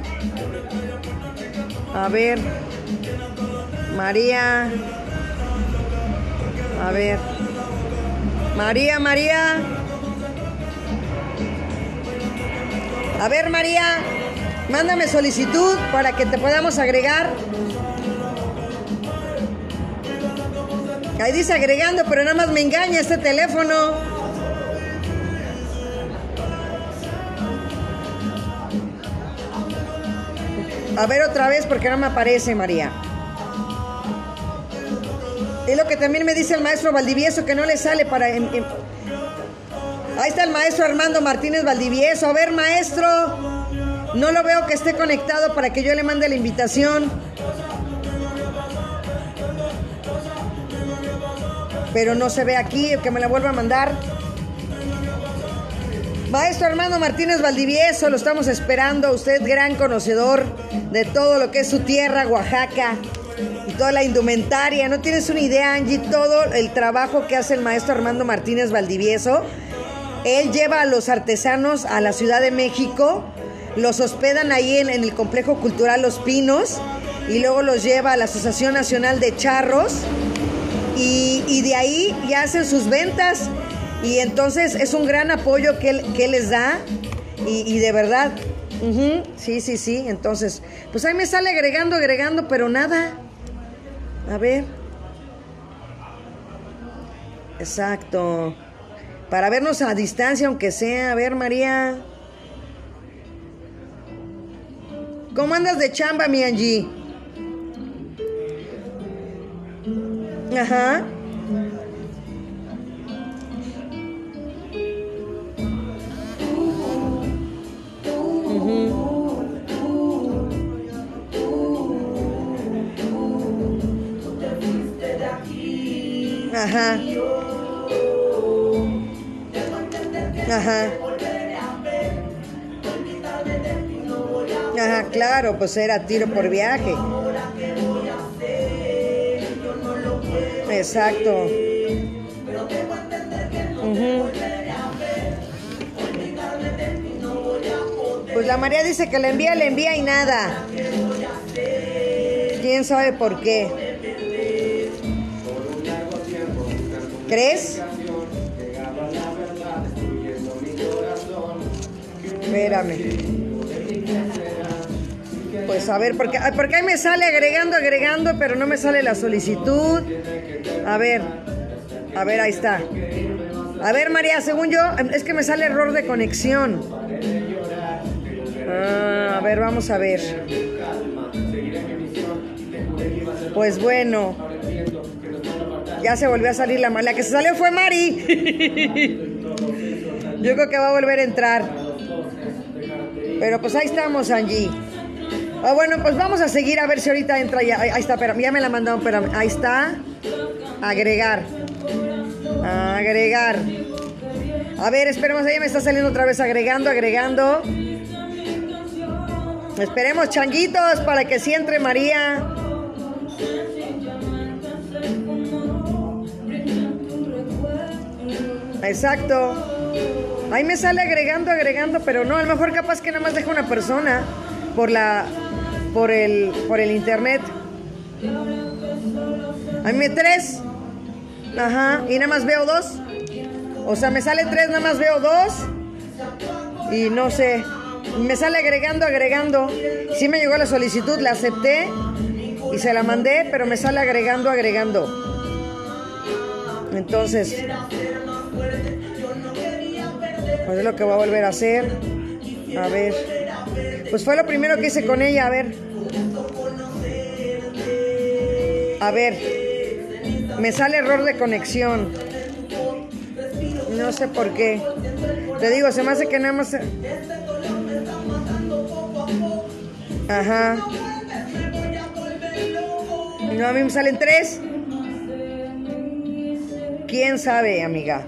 A ver. María. A ver. María, María. A ver, María. Mándame solicitud para que te podamos agregar. Ahí dice agregando, pero nada más me engaña este teléfono. A ver otra vez porque no me aparece, María. Es lo que también me dice el maestro Valdivieso, que no le sale para... Ahí está el maestro Armando Martínez Valdivieso. A ver, maestro. No lo veo que esté conectado para que yo le mande la invitación. Pero no se ve aquí, que me la vuelva a mandar. Maestro Armando Martínez Valdivieso, lo estamos esperando. Usted, gran conocedor de todo lo que es su tierra, Oaxaca, y toda la indumentaria. No tienes una idea, Angie, todo el trabajo que hace el maestro Armando Martínez Valdivieso. Él lleva a los artesanos a la Ciudad de México, los hospedan ahí en, el complejo cultural Los Pinos y luego los lleva a la Asociación Nacional de Charros y de ahí ya hacen sus ventas y entonces es un gran apoyo que él, que les da y, de verdad, sí, sí, sí. Entonces, pues ahí me sale agregando, agregando, pero nada. A ver. Exacto. Para vernos a distancia, aunque sea. A ver, María. ¿Cómo andas de chamba, mi Angie? Ajá. Ajá. Ajá. Ajá, claro, pues era tiro por viaje. Exacto. Pues la María dice que le envía, le envía y nada. ¿Quién sabe por qué? ¿Crees? Espérame. Pues a ver, porque, porque ahí me sale agregando, agregando, pero no me sale la solicitud. A ver, a ver, ahí está. A ver, María, según yo, es que me sale error de conexión. Ah, a ver, vamos a ver. Pues bueno. Ya se volvió a salir la mala. que se salió fue Mari. Yo creo que va a volver a entrar. Pero pues ahí estamos, Angie. Ah, bueno, pues vamos a seguir a ver si ahorita entra ya. Ahí, está, pero ya me la mandaron, pero ahí está. Agregar. Agregar. A ver, esperemos, ahí me está saliendo otra vez agregando, agregando. Esperemos, changuitos, para que sí entre María. Exacto. Ahí me sale agregando, agregando, pero no, a lo mejor capaz que nada más deja una persona por la por el por el internet. Ahí me tres. Ajá, y nada más veo dos. O sea, me sale tres, nada más veo dos. Y no sé. Me sale agregando, agregando. Sí me llegó la solicitud, la acepté y se la mandé, pero me sale agregando, agregando. Entonces, pues es lo que voy a volver a hacer. A ver. Pues fue lo primero que hice con ella, a ver. A ver. Me sale error de conexión. No sé por qué. Te digo, se me hace que nada más... Ajá. No, a mí me salen tres. ¿Quién sabe, amiga?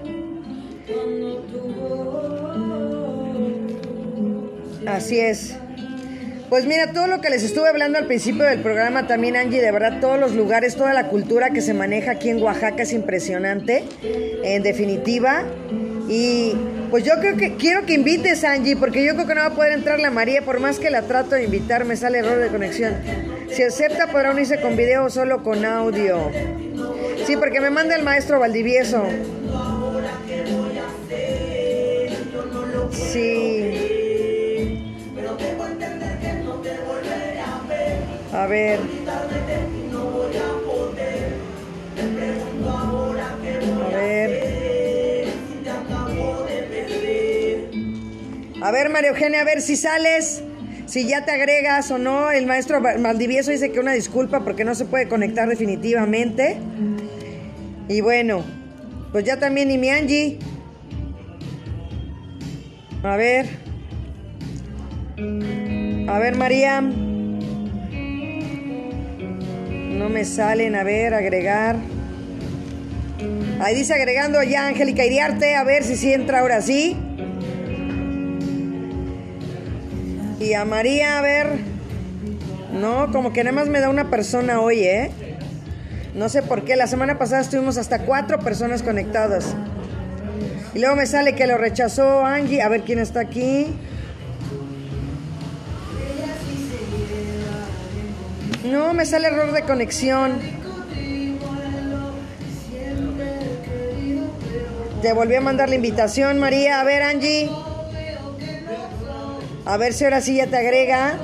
Así es. Pues mira, todo lo que les estuve hablando al principio del programa también, Angie, de verdad, todos los lugares, toda la cultura que se maneja aquí en Oaxaca es impresionante, en definitiva. Y pues yo creo que quiero que invites, Angie, porque yo creo que no va a poder entrar la María, por más que la trato de invitar, me sale error de conexión. Si acepta, podrá unirse con video o solo con audio. Sí, porque me manda el maestro Valdivieso. A ver. A ver. A ver, María Eugenia, a ver si sales, si ya te agregas o no. El maestro Maldivieso dice que una disculpa porque no se puede conectar definitivamente. Y bueno, pues ya también y mi. A ver. A ver, María. No me salen, a ver, agregar. Ahí dice agregando ya Angélica Iriarte, a ver si sí entra ahora sí. Y a María, a ver. No, como que nada más me da una persona hoy, ¿eh? No sé por qué, la semana pasada estuvimos hasta cuatro personas conectadas. Y luego me sale que lo rechazó Angie. A ver quién está aquí. No, me sale error de conexión. Te volví a mandar la invitación, María. A ver, Angie. A ver si ahora sí ya te agrega.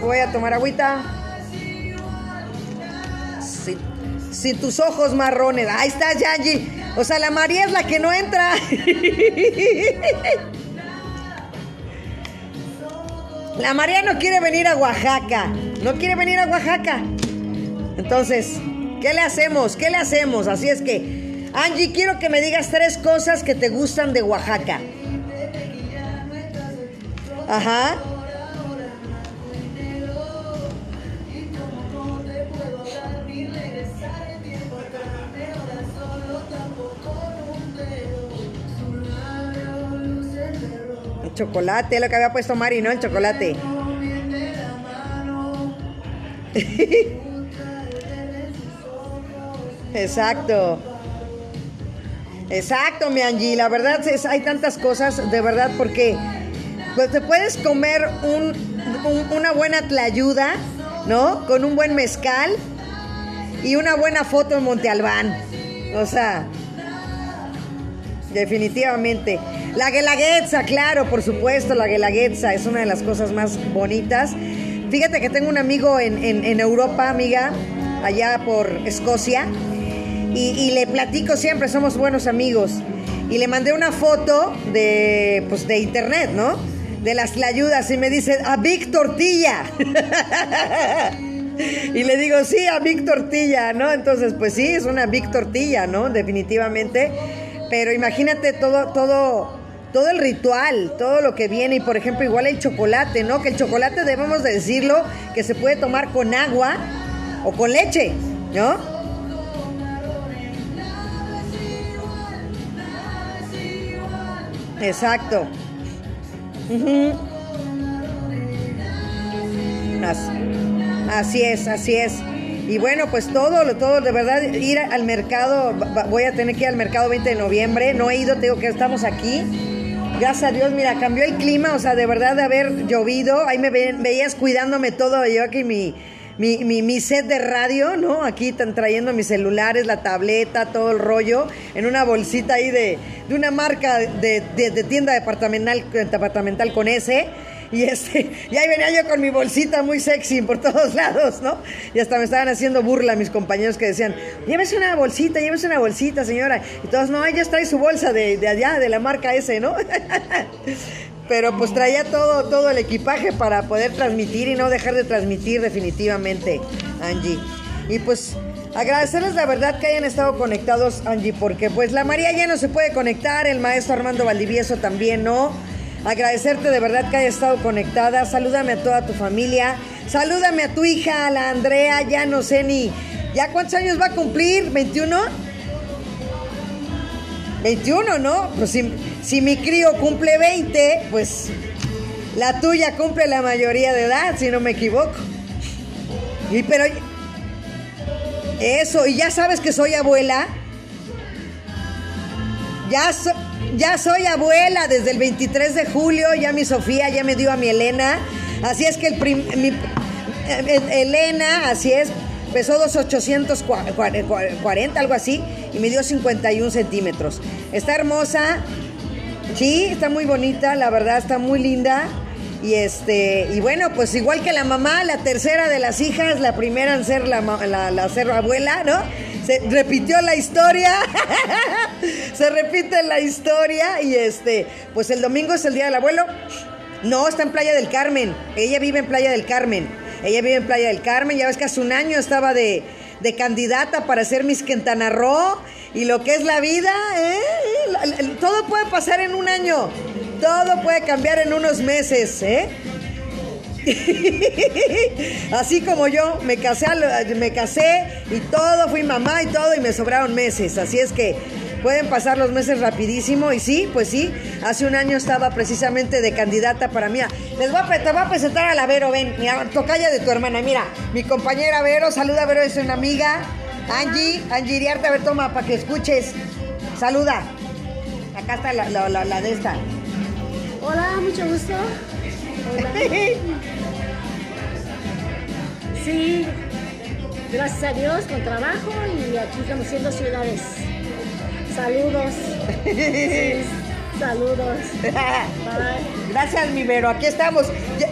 Voy a tomar agüita. Sin, sin tus ojos marrones. Ahí estás, Angie. O sea, la María es la que no entra. La María no quiere venir a Oaxaca. No quiere venir a Oaxaca. Entonces, ¿qué le hacemos? ¿Qué le hacemos? Así es que, Angie, quiero que me digas tres cosas que te gustan de Oaxaca. Ajá. Chocolate, lo que había puesto Mari, ¿no? El chocolate. Exacto. Exacto, mi Angie. La verdad es, hay tantas cosas, de verdad, porque pues te puedes comer un, un, una buena tlayuda, ¿no? Con un buen mezcal y una buena foto en Monte Albán. O sea, definitivamente. La guelaguetza, claro, por supuesto, la guelaguetza es una de las cosas más bonitas. Fíjate que tengo un amigo en, en, Europa, amiga, allá por Escocia, y, le platico siempre, somos buenos amigos. Y le mandé una foto de, pues, de internet, ¿no? De las tlayudas y me dice, a Big Tortilla. y le digo, sí, a Big Tortilla, ¿no? Entonces, pues sí, es una Big Tortilla, ¿no? Definitivamente. Pero imagínate todo, todo, todo el ritual, todo lo que viene. Y por ejemplo, igual el chocolate, ¿no? Que el chocolate debemos de decirlo, que se puede tomar con agua o con leche, ¿no? Exacto. Uh -huh. así, así es, así es. Y bueno, pues todo, todo, de verdad, ir al mercado, voy a tener que ir al mercado 20 de noviembre, no he ido, te digo que estamos aquí. Gracias a Dios, mira, cambió el clima, o sea, de verdad de haber llovido, ahí me ve, veías cuidándome todo, yo aquí mi, mi, mi, mi, set de radio, ¿no? Aquí están trayendo mis celulares, la tableta, todo el rollo, en una bolsita ahí de, de una marca de, de, de tienda departamental, departamental con ese. Y este, y ahí venía yo con mi bolsita muy sexy por todos lados, ¿no? Y hasta me estaban haciendo burla mis compañeros que decían, llévese una bolsita, llévese una bolsita, señora. Y todos, no, ella trae su bolsa de, de allá, de la marca ese, ¿no? Pero pues traía todo, todo el equipaje para poder transmitir y no dejar de transmitir definitivamente, Angie. Y pues agradecerles la verdad que hayan estado conectados, Angie, porque pues la María ya no se puede conectar, el maestro Armando Valdivieso también, ¿no? Agradecerte de verdad que haya estado conectada. Salúdame a toda tu familia. Salúdame a tu hija, a la Andrea. Ya no sé ni. ¿Ya cuántos años va a cumplir? ¿21? 21, ¿no? Pues si, si mi crío cumple 20, pues la tuya cumple la mayoría de edad, si no me equivoco. Y pero. Eso, y ya sabes que soy abuela. Ya soy ya soy abuela desde el 23 de julio, ya mi Sofía ya me dio a mi Elena. Así es que el mi, eh, Elena, así es, pesó 2,840, algo así, y me dio 51 centímetros. Está hermosa, sí, está muy bonita, la verdad, está muy linda. Y este, y bueno, pues igual que la mamá, la tercera de las hijas, la primera en ser la, la, la ser abuela, ¿no? Se repitió la historia. se repite la historia. Y este, pues el domingo es el día del abuelo. No, está en Playa del Carmen. Ella vive en Playa del Carmen. Ella vive en Playa del Carmen. Ya ves que hace un año estaba de, de candidata para ser Miss Quintana Roo. Y lo que es la vida, ¿eh? todo puede pasar en un año. Todo puede cambiar en unos meses, ¿eh? Así como yo, me casé, me casé y todo, fui mamá y todo y me sobraron meses. Así es que pueden pasar los meses rapidísimo. Y sí, pues sí, hace un año estaba precisamente de candidata para mí. Les voy a, te voy a presentar a la Vero, ven, mi tocaya de tu hermana. Mira, mi compañera Vero, saluda Vero, es una amiga. Angie, Angie Iriarte, a ver, toma, para que escuches. Saluda. Acá está la, de esta.
Hola, mucho gusto. Sí, gracias a Dios con trabajo y aquí conociendo ciudades. Saludos. saludos.
Gracias, mi Vero. Aquí estamos.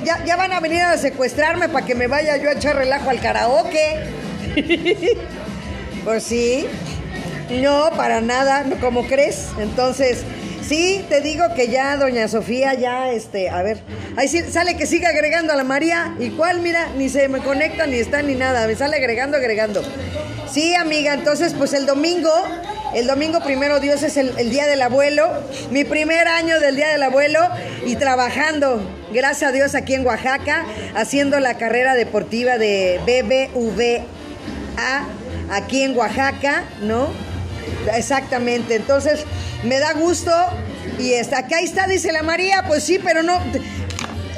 Ya, van a venir a secuestrarme para que me vaya yo a echar relajo al karaoke. pues sí. No, para nada, ¿cómo crees? Entonces, Sí, te digo que ya, doña Sofía, ya, este, a ver, ahí sí, sale que siga agregando a la María, y cuál, mira, ni se me conecta, ni está, ni nada, me sale agregando, agregando. Sí, amiga, entonces, pues el domingo, el domingo primero Dios es el, el, Día del Abuelo, mi primer año del Día del Abuelo y trabajando, gracias a Dios, aquí en Oaxaca, haciendo la carrera deportiva de BBVA, aquí en Oaxaca, ¿no? Exactamente, entonces me da gusto. Y está, acá está, dice la María, pues sí, pero no.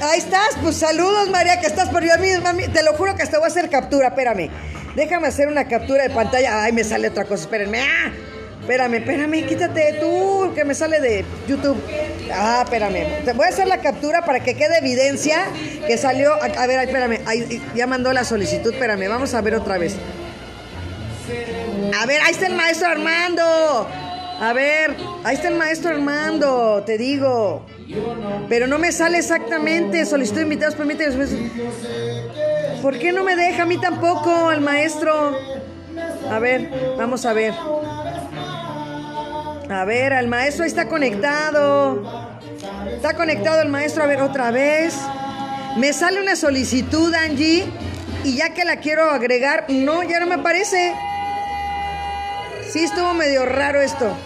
Ahí estás, pues saludos María, que estás por yo misma. Te lo juro que hasta voy a hacer captura, espérame. Déjame hacer una captura de pantalla. Ay, me sale otra cosa, espérenme. ¡Ah! Espérame, espérame, quítate tú, que me sale de YouTube. Ah, espérame. Te voy a hacer la captura para que quede evidencia que salió. A, ver, espérame. ya mandó la solicitud, espérame. Vamos a ver otra vez. A ver, ahí está el maestro Armando. A ver, ahí está el maestro Armando, te digo. Pero no me sale exactamente. Solicitud invitados, permíteme. ¿Por qué no me deja a mí tampoco el maestro? A ver, vamos a ver. A ver, el maestro está conectado. Está conectado el maestro. A ver, otra vez. Me sale una solicitud, Angie. Y ya que la quiero agregar, no, ya no me aparece. Sí, estuvo medio raro esto.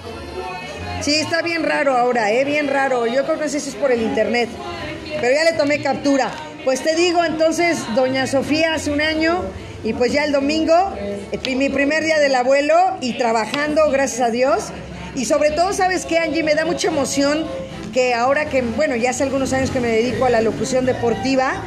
Sí, está bien raro ahora, ¿eh? Bien raro. Yo creo que eso es por el internet. Pero ya le tomé captura. Pues te digo, entonces, doña Sofía hace un año y pues ya el domingo, eh, mi primer día del abuelo y trabajando, gracias a Dios. Y sobre todo, ¿sabes qué, Angie? Me da mucha emoción que ahora que, bueno, ya hace algunos años que me dedico a la locución deportiva,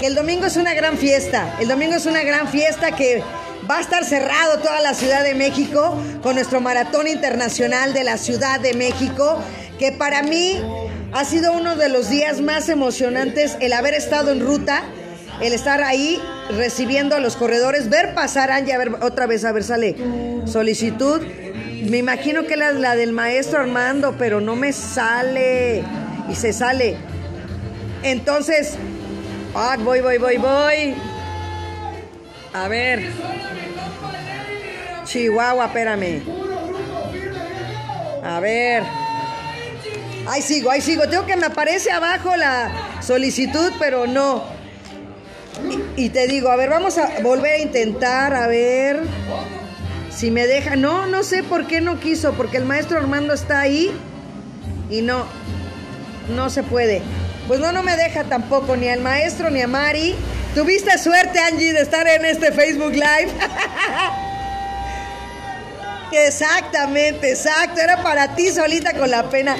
que el domingo es una gran fiesta. El domingo es una gran fiesta que Va a estar cerrado toda la Ciudad de México con nuestro maratón internacional de la Ciudad de México, que para mí ha sido uno de los días más emocionantes el haber estado en ruta, el estar ahí recibiendo a los corredores, ver pasar, Angie, a ver, otra vez, a ver, sale solicitud. Me imagino que la, la del maestro Armando, pero no me sale. Y se sale. Entonces, ah, voy, voy, voy, voy. A ver. Chihuahua, espérame. A ver. Ahí sigo, ahí sigo. Tengo que me aparece abajo la solicitud, pero no. Y, y te digo, a ver, vamos a volver a intentar, a ver si me deja. No, no sé por qué no quiso, porque el maestro Armando está ahí y no, no se puede. Pues no, no me deja tampoco, ni al maestro ni a Mari. Tuviste suerte, Angie, de estar en este Facebook Live. Exactamente, exacto. Era para ti solita con la pena.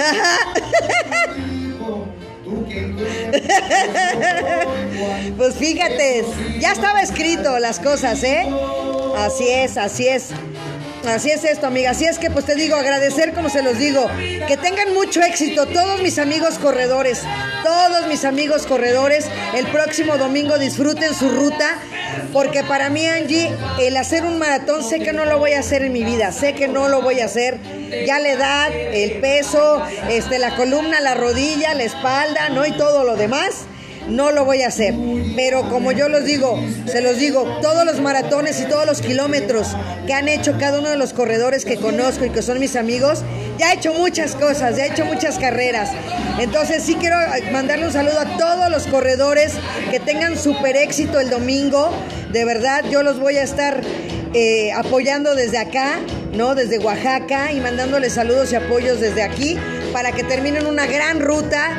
pues fíjate, ya estaba escrito las cosas, ¿eh? Así es, así es. Así es esto, amiga. Así es que, pues te digo, agradecer, como se los digo, que tengan mucho éxito todos mis amigos corredores, todos mis amigos corredores. El próximo domingo disfruten su ruta, porque para mí, Angie, el hacer un maratón, sé que no lo voy a hacer en mi vida, sé que no lo voy a hacer. Ya la edad, el peso, este, la columna, la rodilla, la espalda, ¿no? Y todo lo demás no lo voy a hacer. Pero como yo los digo, se los digo, todos los maratones y todos los kilómetros que han hecho cada uno de los corredores que conozco y que son mis amigos, ya he hecho muchas cosas, ya he hecho muchas carreras. Entonces sí quiero mandarle un saludo a todos los corredores que tengan súper éxito el domingo. De verdad, yo los voy a estar eh, apoyando desde acá, ¿no? Desde Oaxaca y mandándoles saludos y apoyos desde aquí para que terminen una gran ruta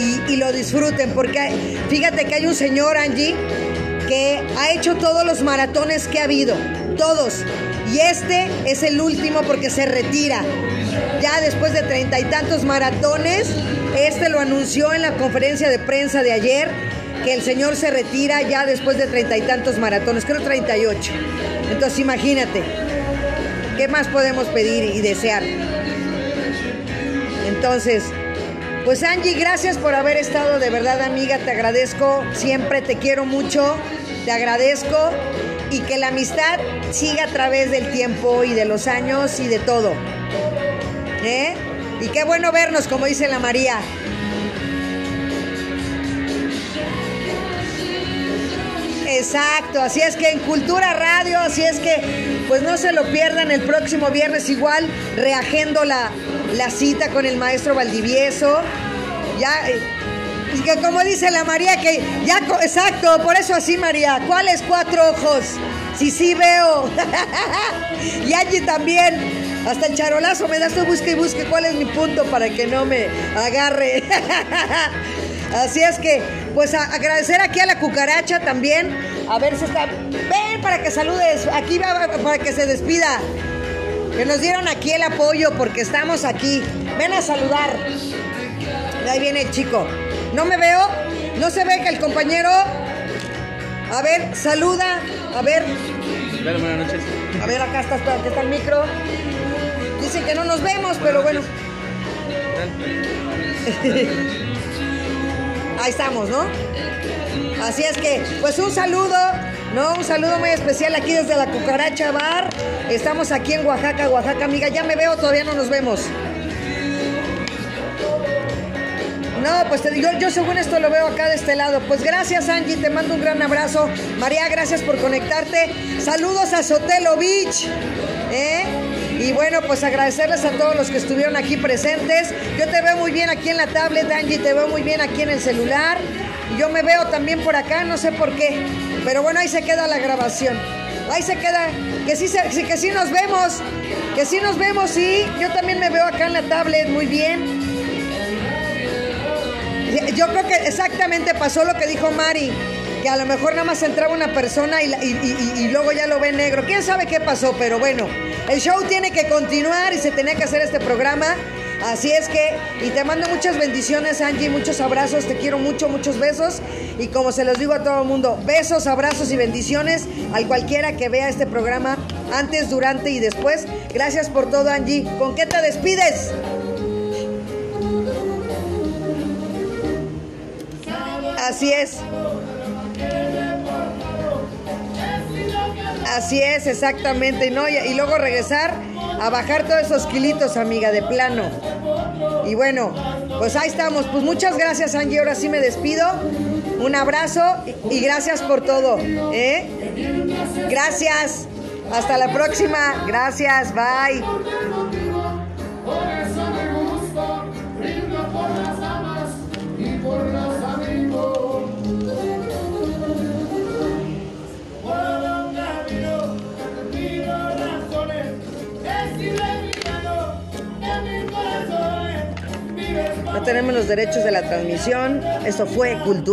y, lo disfruten. Porque fíjate que hay un señor, Angie, que ha hecho todos los maratones que ha habido, todos. Y este es el último porque se retira. Ya después de treinta y tantos maratones, este lo anunció en la conferencia de prensa de ayer, que el señor se retira ya después de treinta y tantos maratones, creo 38. Entonces imagínate, ¿qué más podemos pedir y desear? Entonces, pues Angie, gracias por haber estado de verdad amiga, te agradezco, siempre te quiero mucho, te agradezco y que la amistad siga a través del tiempo y de los años y de todo. ¿Eh? Y qué bueno vernos, como dice la María. Exacto, así es que en Cultura Radio, así es que pues no se lo pierdan el próximo viernes igual, reagendo la, la cita con el maestro Valdivieso. Ya, eh, que como dice la María, que ya, exacto, por eso así María, ¿cuáles cuatro ojos? Sí, sí veo. y allí también. Hasta el charolazo me das tu busque y busque cuál es mi punto para que no me agarre. Así es que, pues a agradecer aquí a la cucaracha también. A ver si está. Ven para que saludes. Aquí va para que se despida. Que nos dieron aquí el apoyo porque estamos aquí. Ven a saludar. Ahí viene el chico. No me veo. No se ve que el compañero. A ver, saluda. A ver.
Buenas noches.
A ver, acá está, aquí está el micro. Dicen que no nos vemos, pero bueno. Ahí estamos, ¿no? Así es que, pues un saludo, ¿no? Un saludo muy especial aquí desde la Cucaracha Bar. Estamos aquí en Oaxaca, Oaxaca, amiga. Ya me veo, todavía no nos vemos. No, pues te digo, yo según esto lo veo acá de este lado. Pues gracias, Angie, te mando un gran abrazo. María, gracias por conectarte. Saludos a Sotelo Beach. ¿eh? Y bueno, pues agradecerles a todos los que estuvieron aquí presentes. Yo te veo muy bien aquí en la tablet, Angie, te veo muy bien aquí en el celular. Y yo me veo también por acá, no sé por qué. Pero bueno, ahí se queda la grabación. Ahí se queda, que sí, que sí nos vemos, que sí nos vemos, sí. Yo también me veo acá en la tablet muy bien. Yo creo que exactamente pasó lo que dijo Mari, que a lo mejor nada más entraba una persona y, y, y, y, luego ya lo ve negro. ¿Quién sabe qué pasó? Pero bueno, el show tiene que continuar y se tenía que hacer este programa. Así es que, y te mando muchas bendiciones, Angie, muchos abrazos, te quiero mucho, muchos besos. Y como se los digo a todo el mundo, besos, abrazos y bendiciones al cualquiera que vea este programa antes, durante y después. Gracias por todo, Angie. ¿Con qué te despides? Así es. Así es, exactamente. ¿no? Y, y, luego regresar a bajar todos esos kilitos, amiga, de plano. Y bueno, pues ahí estamos. Pues muchas gracias, Angie. Ahora sí me despido. Un abrazo y gracias por todo. ¿eh? Gracias. Hasta la próxima. Gracias. Bye. No tenemos los derechos de la transmisión. Eso fue cultura.